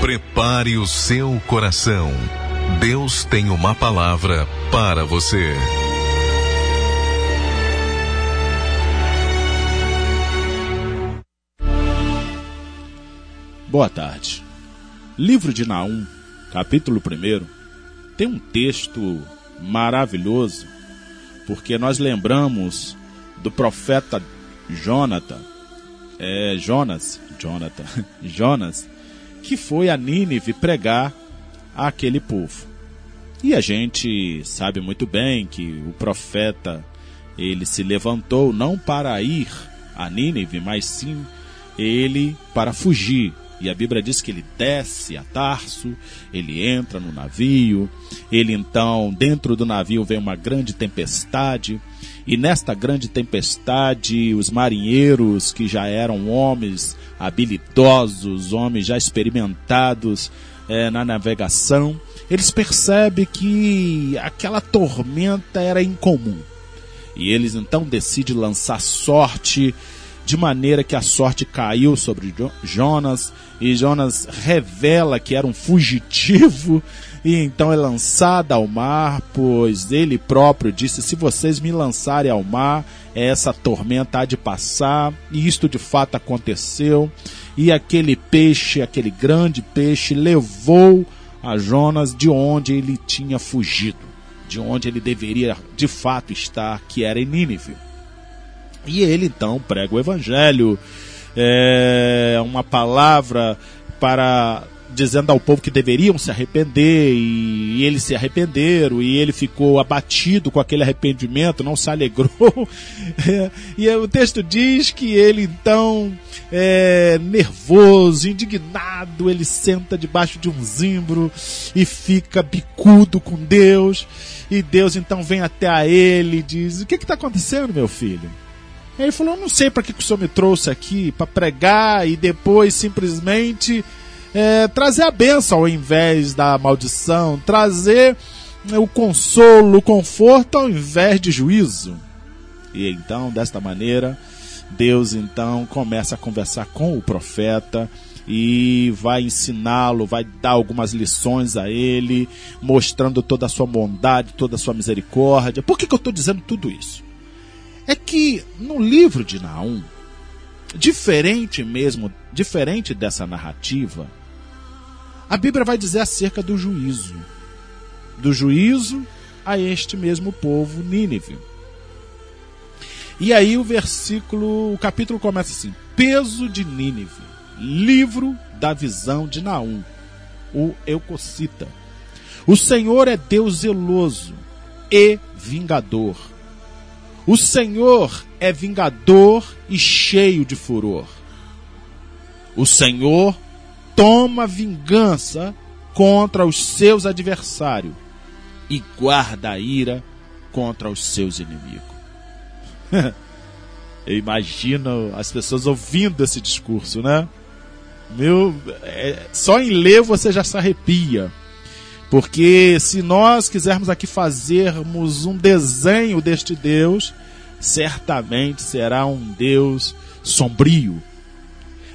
Prepare o seu coração. Deus tem uma palavra para você. Boa tarde. Livro de Naum, capítulo 1, tem um texto maravilhoso, porque nós lembramos do profeta Jonathan, é, Jonas, Jonathan, Jonas, que foi a Nínive pregar àquele povo. E a gente sabe muito bem que o profeta ele se levantou não para ir a Nínive, mas sim ele para fugir. E a Bíblia diz que ele desce a Tarso, ele entra no navio, ele então, dentro do navio vem uma grande tempestade, e nesta grande tempestade, os marinheiros, que já eram homens habilidosos, homens já experimentados é, na navegação, eles percebem que aquela tormenta era incomum. E eles então decidem lançar sorte, de maneira que a sorte caiu sobre Jonas, e Jonas revela que era um fugitivo e então é lançada ao mar, pois ele próprio disse: Se vocês me lançarem ao mar, essa tormenta há de passar. E isto de fato aconteceu. E aquele peixe, aquele grande peixe, levou a Jonas de onde ele tinha fugido, de onde ele deveria de fato estar, que era em Nínive. E ele então prega o evangelho, é, uma palavra para dizendo ao povo que deveriam se arrepender e, eles se arrependeram e ele ficou abatido com aquele arrependimento, não se alegrou. É, e o texto diz que ele então, é, nervoso, indignado, ele senta debaixo de um zimbro e fica bicudo com Deus. E Deus então vem até a ele e diz: O que está acontecendo, meu filho? Ele falou: Eu não sei para que, que o senhor me trouxe aqui, para pregar e depois simplesmente é, trazer a benção ao invés da maldição, trazer o consolo, o conforto ao invés de juízo. E então, desta maneira, Deus então começa a conversar com o profeta e vai ensiná-lo, vai dar algumas lições a ele, mostrando toda a sua bondade, toda a sua misericórdia. Por que, que eu estou dizendo tudo isso? É que no livro de Naum, diferente mesmo, diferente dessa narrativa, a Bíblia vai dizer acerca do juízo. Do juízo a este mesmo povo Nínive. E aí o versículo, o capítulo começa assim: Peso de Nínive, livro da visão de Naum, o Eucocita. O Senhor é Deus zeloso e vingador. O Senhor é vingador e cheio de furor. O Senhor toma vingança contra os seus adversários e guarda a ira contra os seus inimigos. Eu imagino as pessoas ouvindo esse discurso, né? Meu, é, só em ler você já se arrepia. Porque se nós quisermos aqui fazermos um desenho deste Deus, certamente será um Deus sombrio.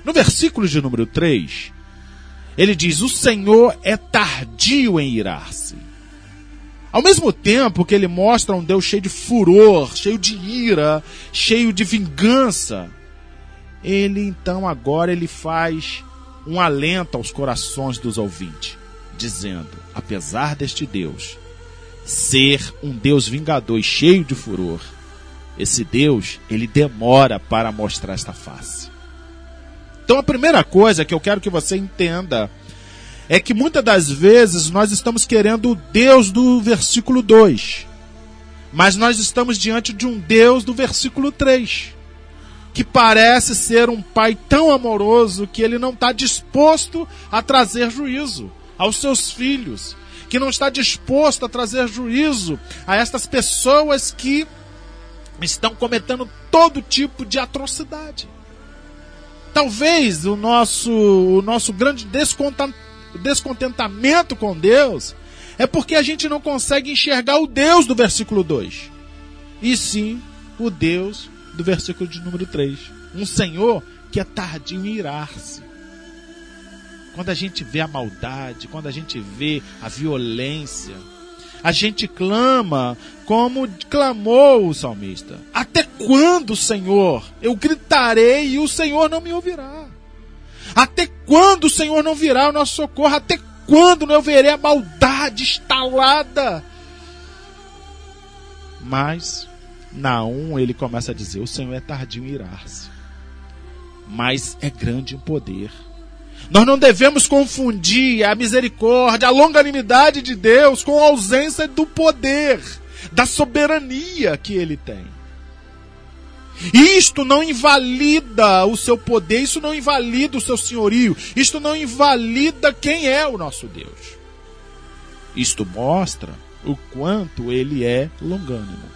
No versículo de número 3, ele diz: O Senhor é tardio em irar-se. Ao mesmo tempo que ele mostra um Deus cheio de furor, cheio de ira, cheio de vingança, ele então agora ele faz um alento aos corações dos ouvintes, dizendo: apesar deste Deus ser um Deus vingador e cheio de furor, esse Deus, ele demora para mostrar esta face. Então a primeira coisa que eu quero que você entenda é que muitas das vezes nós estamos querendo o Deus do versículo 2, mas nós estamos diante de um Deus do versículo 3, que parece ser um pai tão amoroso que ele não está disposto a trazer juízo aos seus filhos, que não está disposto a trazer juízo a estas pessoas que estão cometendo todo tipo de atrocidade. Talvez o nosso, o nosso grande descontentamento com Deus é porque a gente não consegue enxergar o Deus do versículo 2. E sim o Deus do versículo de número 3. Um Senhor que é tardio em irar-se. Quando a gente vê a maldade, quando a gente vê a violência, a gente clama como clamou o salmista: Até quando, Senhor, eu gritarei e o Senhor não me ouvirá? Até quando o Senhor não virá o nosso socorro? Até quando eu verei a maldade instalada? Mas, Naum, ele começa a dizer: O Senhor é tardio em irar-se, mas é grande em poder. Nós não devemos confundir a misericórdia, a longanimidade de Deus com a ausência do poder, da soberania que ele tem. Isto não invalida o seu poder, isso não invalida o seu senhorio, isto não invalida quem é o nosso Deus. Isto mostra o quanto ele é longânimo.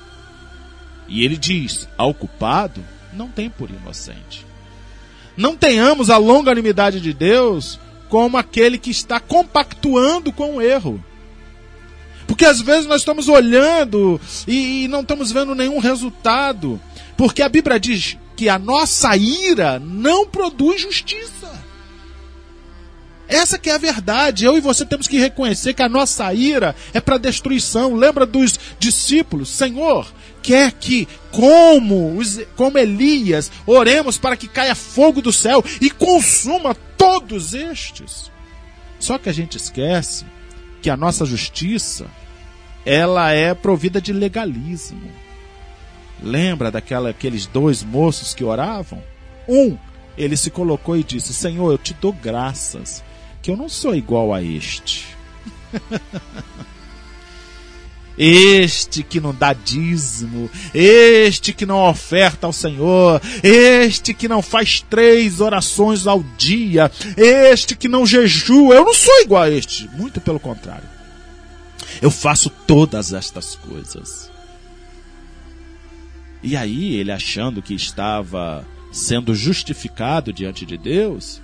E ele diz: ao culpado não tem por inocente. Não tenhamos a longanimidade de Deus como aquele que está compactuando com o erro. Porque às vezes nós estamos olhando e, e não estamos vendo nenhum resultado. Porque a Bíblia diz que a nossa ira não produz justiça. Essa que é a verdade. Eu e você temos que reconhecer que a nossa ira é para destruição. Lembra dos discípulos? Senhor, quer que, como, como Elias, oremos para que caia fogo do céu e consuma todos estes. Só que a gente esquece que a nossa justiça ela é provida de legalismo. Lembra daquela aqueles dois moços que oravam? Um, ele se colocou e disse: Senhor, eu te dou graças que eu não sou igual a este. Este que não dá dízimo, este que não oferta ao Senhor, este que não faz três orações ao dia, este que não jejua, eu não sou igual a este, muito pelo contrário. Eu faço todas estas coisas. E aí, ele achando que estava sendo justificado diante de Deus,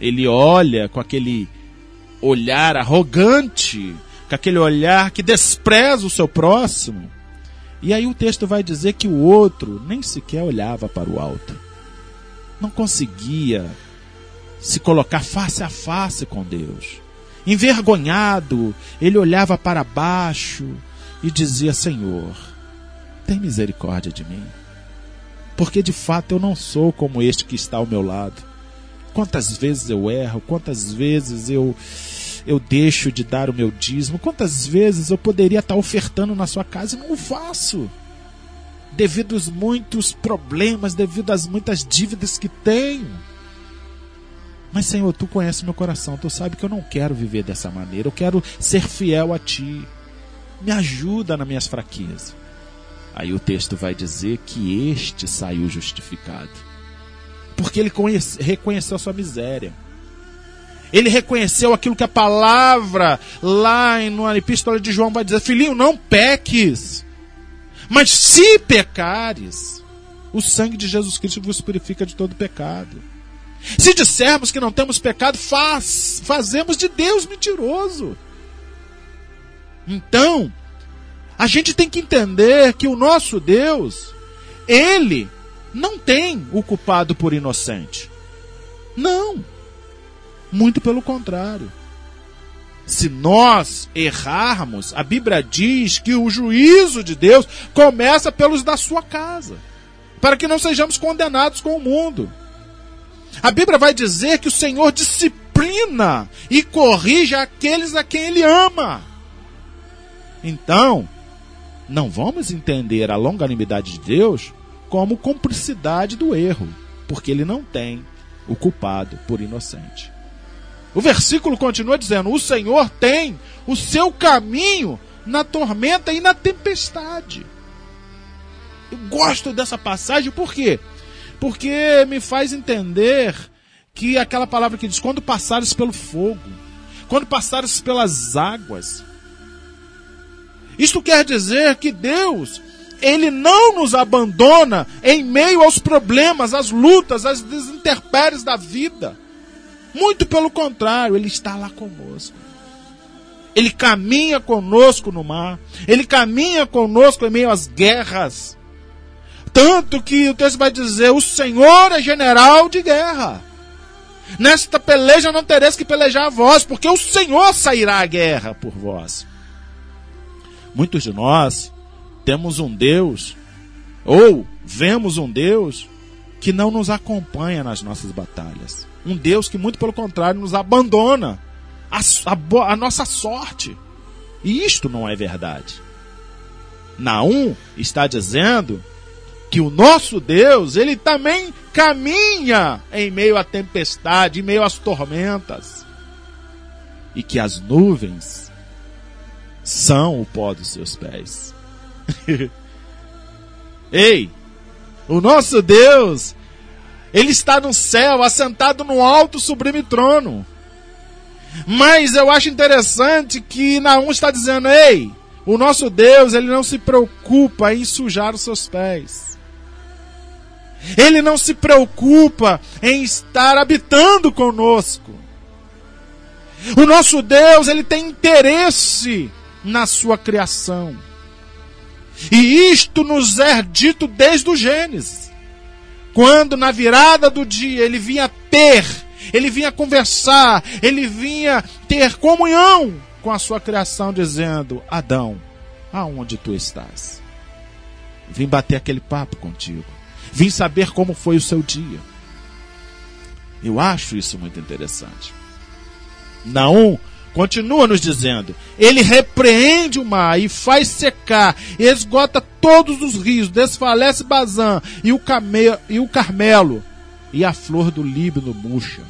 ele olha com aquele olhar arrogante com aquele olhar que despreza o seu próximo. E aí o texto vai dizer que o outro nem sequer olhava para o alto. Não conseguia se colocar face a face com Deus. Envergonhado, ele olhava para baixo e dizia: Senhor, tem misericórdia de mim. Porque de fato eu não sou como este que está ao meu lado. Quantas vezes eu erro, quantas vezes eu eu deixo de dar o meu dízimo? Quantas vezes eu poderia estar ofertando na sua casa e não faço? Devido aos muitos problemas, devido às muitas dívidas que tenho. Mas, Senhor, tu conheces meu coração, tu sabe que eu não quero viver dessa maneira, eu quero ser fiel a ti. Me ajuda nas minhas fraquezas. Aí o texto vai dizer que este saiu justificado. Porque ele conhece, reconheceu a sua miséria. Ele reconheceu aquilo que a palavra lá na epístola de João vai dizer: Filhinho, não peques. Mas se pecares, o sangue de Jesus Cristo vos purifica de todo pecado. Se dissermos que não temos pecado, faz, fazemos de Deus mentiroso. Então, a gente tem que entender que o nosso Deus, ele não tem o culpado por inocente. Não. Muito pelo contrário. Se nós errarmos, a Bíblia diz que o juízo de Deus começa pelos da sua casa, para que não sejamos condenados com o mundo. A Bíblia vai dizer que o Senhor disciplina e corrige aqueles a quem Ele ama. Então, não vamos entender a longanimidade de Deus como cumplicidade do erro, porque Ele não tem o culpado por inocente. O versículo continua dizendo: O Senhor tem o seu caminho na tormenta e na tempestade. Eu gosto dessa passagem por quê? Porque me faz entender que aquela palavra que diz: quando passares pelo fogo, quando passares pelas águas. Isto quer dizer que Deus, Ele não nos abandona em meio aos problemas, às lutas, às intempéries da vida. Muito pelo contrário, ele está lá conosco. Ele caminha conosco no mar. Ele caminha conosco em meio às guerras. Tanto que o texto vai dizer: o Senhor é general de guerra. Nesta peleja não tereis que pelejar a vós, porque o Senhor sairá à guerra por vós. Muitos de nós temos um Deus, ou vemos um Deus, que não nos acompanha nas nossas batalhas. Um Deus que, muito pelo contrário, nos abandona a, a, a nossa sorte. E isto não é verdade. Naum está dizendo que o nosso Deus, ele também caminha em meio à tempestade, em meio às tormentas. E que as nuvens são o pó dos seus pés. Ei, o nosso Deus, ele está no céu, assentado no alto sublime trono. Mas eu acho interessante que Naum está dizendo: "Ei, o nosso Deus, ele não se preocupa em sujar os seus pés. Ele não se preocupa em estar habitando conosco. O nosso Deus, ele tem interesse na sua criação. E isto nos é dito desde o Gênesis. Quando na virada do dia ele vinha ter, ele vinha conversar, ele vinha ter comunhão com a sua criação, dizendo: Adão, aonde tu estás? Vim bater aquele papo contigo. Vim saber como foi o seu dia. Eu acho isso muito interessante. Naum continua nos dizendo: Ele repreende o mar e faz secar, esgota todos os rios, desfalece Bazã e o, Came e o Carmelo, e a flor do Líbano murcha.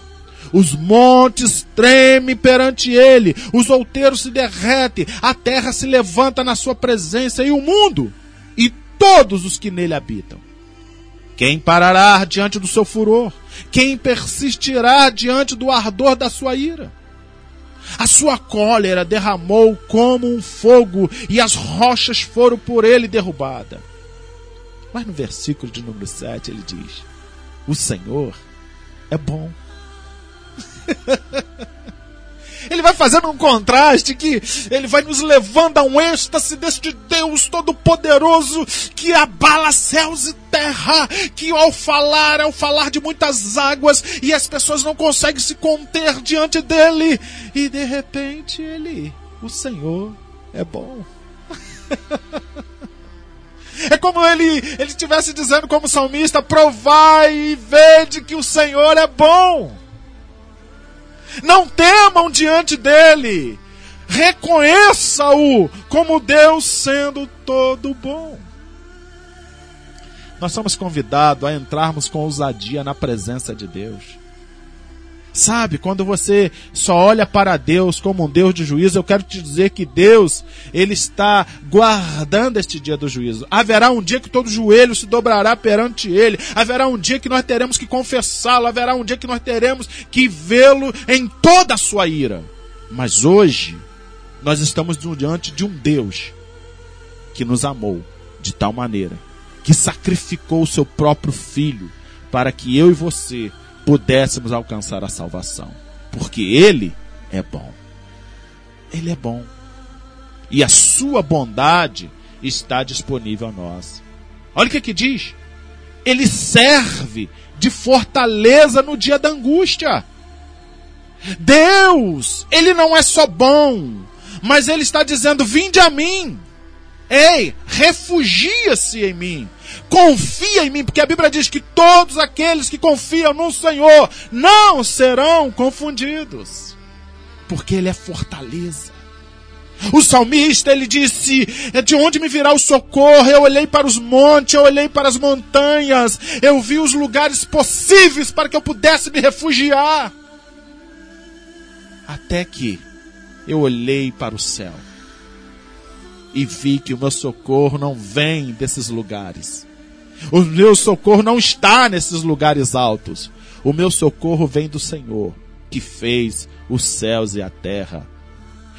Os montes tremem perante ele, os outeiros se derretem, a terra se levanta na sua presença e o mundo e todos os que nele habitam. Quem parará diante do seu furor? Quem persistirá diante do ardor da sua ira? A sua cólera derramou como um fogo e as rochas foram por ele derrubadas. Mas no versículo de número 7 ele diz: O Senhor é bom. Ele vai fazendo um contraste que ele vai nos levando a um êxtase deste Deus Todo-Poderoso que abala céus e terra, que ao falar, ao falar de muitas águas, e as pessoas não conseguem se conter diante dele, e de repente ele, o Senhor, é bom. É como ele ele estivesse dizendo como salmista: provai e vede que o Senhor é bom. Não temam diante dele. Reconheça-o como Deus sendo todo bom. Nós somos convidados a entrarmos com ousadia na presença de Deus. Sabe, quando você só olha para Deus como um Deus de juízo, eu quero te dizer que Deus, Ele está guardando este dia do juízo. Haverá um dia que todo joelho se dobrará perante Ele. Haverá um dia que nós teremos que confessá-lo. Haverá um dia que nós teremos que vê-lo em toda a sua ira. Mas hoje, nós estamos diante de um Deus que nos amou de tal maneira que sacrificou o seu próprio filho para que eu e você pudéssemos alcançar a salvação. Porque Ele é bom. Ele é bom. E a sua bondade está disponível a nós. Olha o que, que diz. Ele serve de fortaleza no dia da angústia. Deus, Ele não é só bom, mas Ele está dizendo: vinde a mim. Ei, refugia-se em mim. Confia em mim, porque a Bíblia diz que todos aqueles que confiam no Senhor não serão confundidos, porque Ele é fortaleza. O salmista ele disse: é De onde me virá o socorro? Eu olhei para os montes, eu olhei para as montanhas, eu vi os lugares possíveis para que eu pudesse me refugiar. Até que eu olhei para o céu e vi que o meu socorro não vem desses lugares. O meu socorro não está nesses lugares altos. O meu socorro vem do Senhor, que fez os céus e a terra.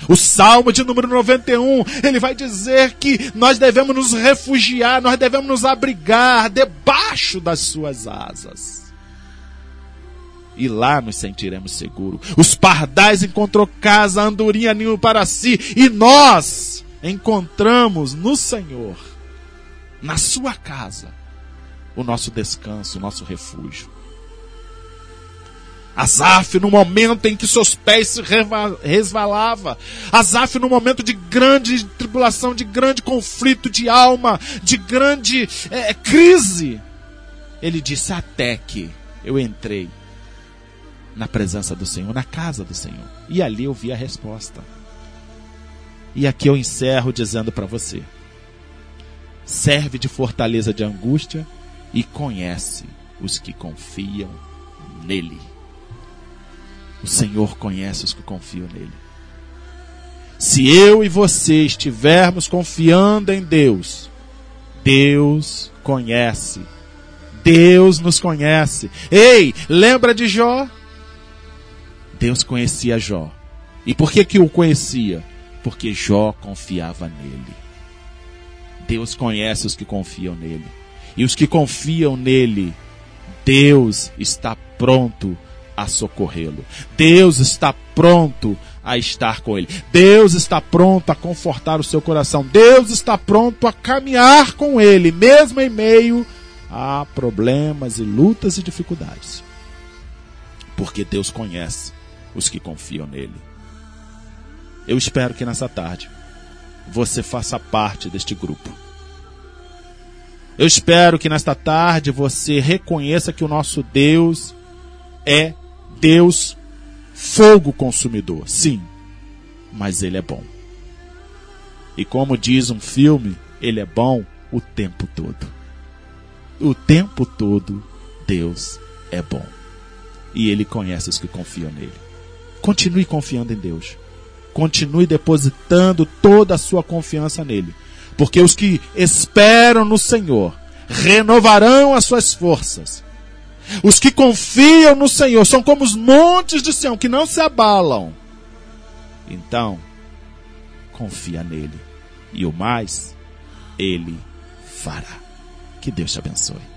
O Salmo de número 91, ele vai dizer que nós devemos nos refugiar, nós devemos nos abrigar debaixo das suas asas. E lá nos sentiremos seguros. Os pardais encontrou casa, a andorinha ninho para si, e nós encontramos no Senhor, na sua casa, o nosso descanso, o nosso refúgio. Asaf no momento em que seus pés se resvalava. Asaf no momento de grande tribulação, de grande conflito de alma, de grande é, crise. Ele disse até que eu entrei na presença do Senhor, na casa do Senhor. E ali eu vi a resposta. E aqui eu encerro dizendo para você: serve de fortaleza de angústia e conhece os que confiam nele. O Senhor conhece os que confiam nele. Se eu e você estivermos confiando em Deus, Deus conhece. Deus nos conhece. Ei, lembra de Jó? Deus conhecia Jó. E por que que o conhecia? Porque Jó confiava nele. Deus conhece os que confiam nele. E os que confiam nele, Deus está pronto a socorrê-lo. Deus está pronto a estar com ele. Deus está pronto a confortar o seu coração. Deus está pronto a caminhar com ele, mesmo em meio a problemas e lutas e dificuldades. Porque Deus conhece os que confiam nele. Eu espero que nessa tarde você faça parte deste grupo. Eu espero que nesta tarde você reconheça que o nosso Deus é Deus fogo consumidor. Sim, mas ele é bom. E como diz um filme, ele é bom o tempo todo. O tempo todo Deus é bom. E ele conhece os que confiam nele. Continue confiando em Deus. Continue depositando toda a sua confiança nele. Porque os que esperam no Senhor renovarão as suas forças. Os que confiam no Senhor são como os montes de Sião que não se abalam. Então, confia nele. E o mais, ele fará. Que Deus te abençoe.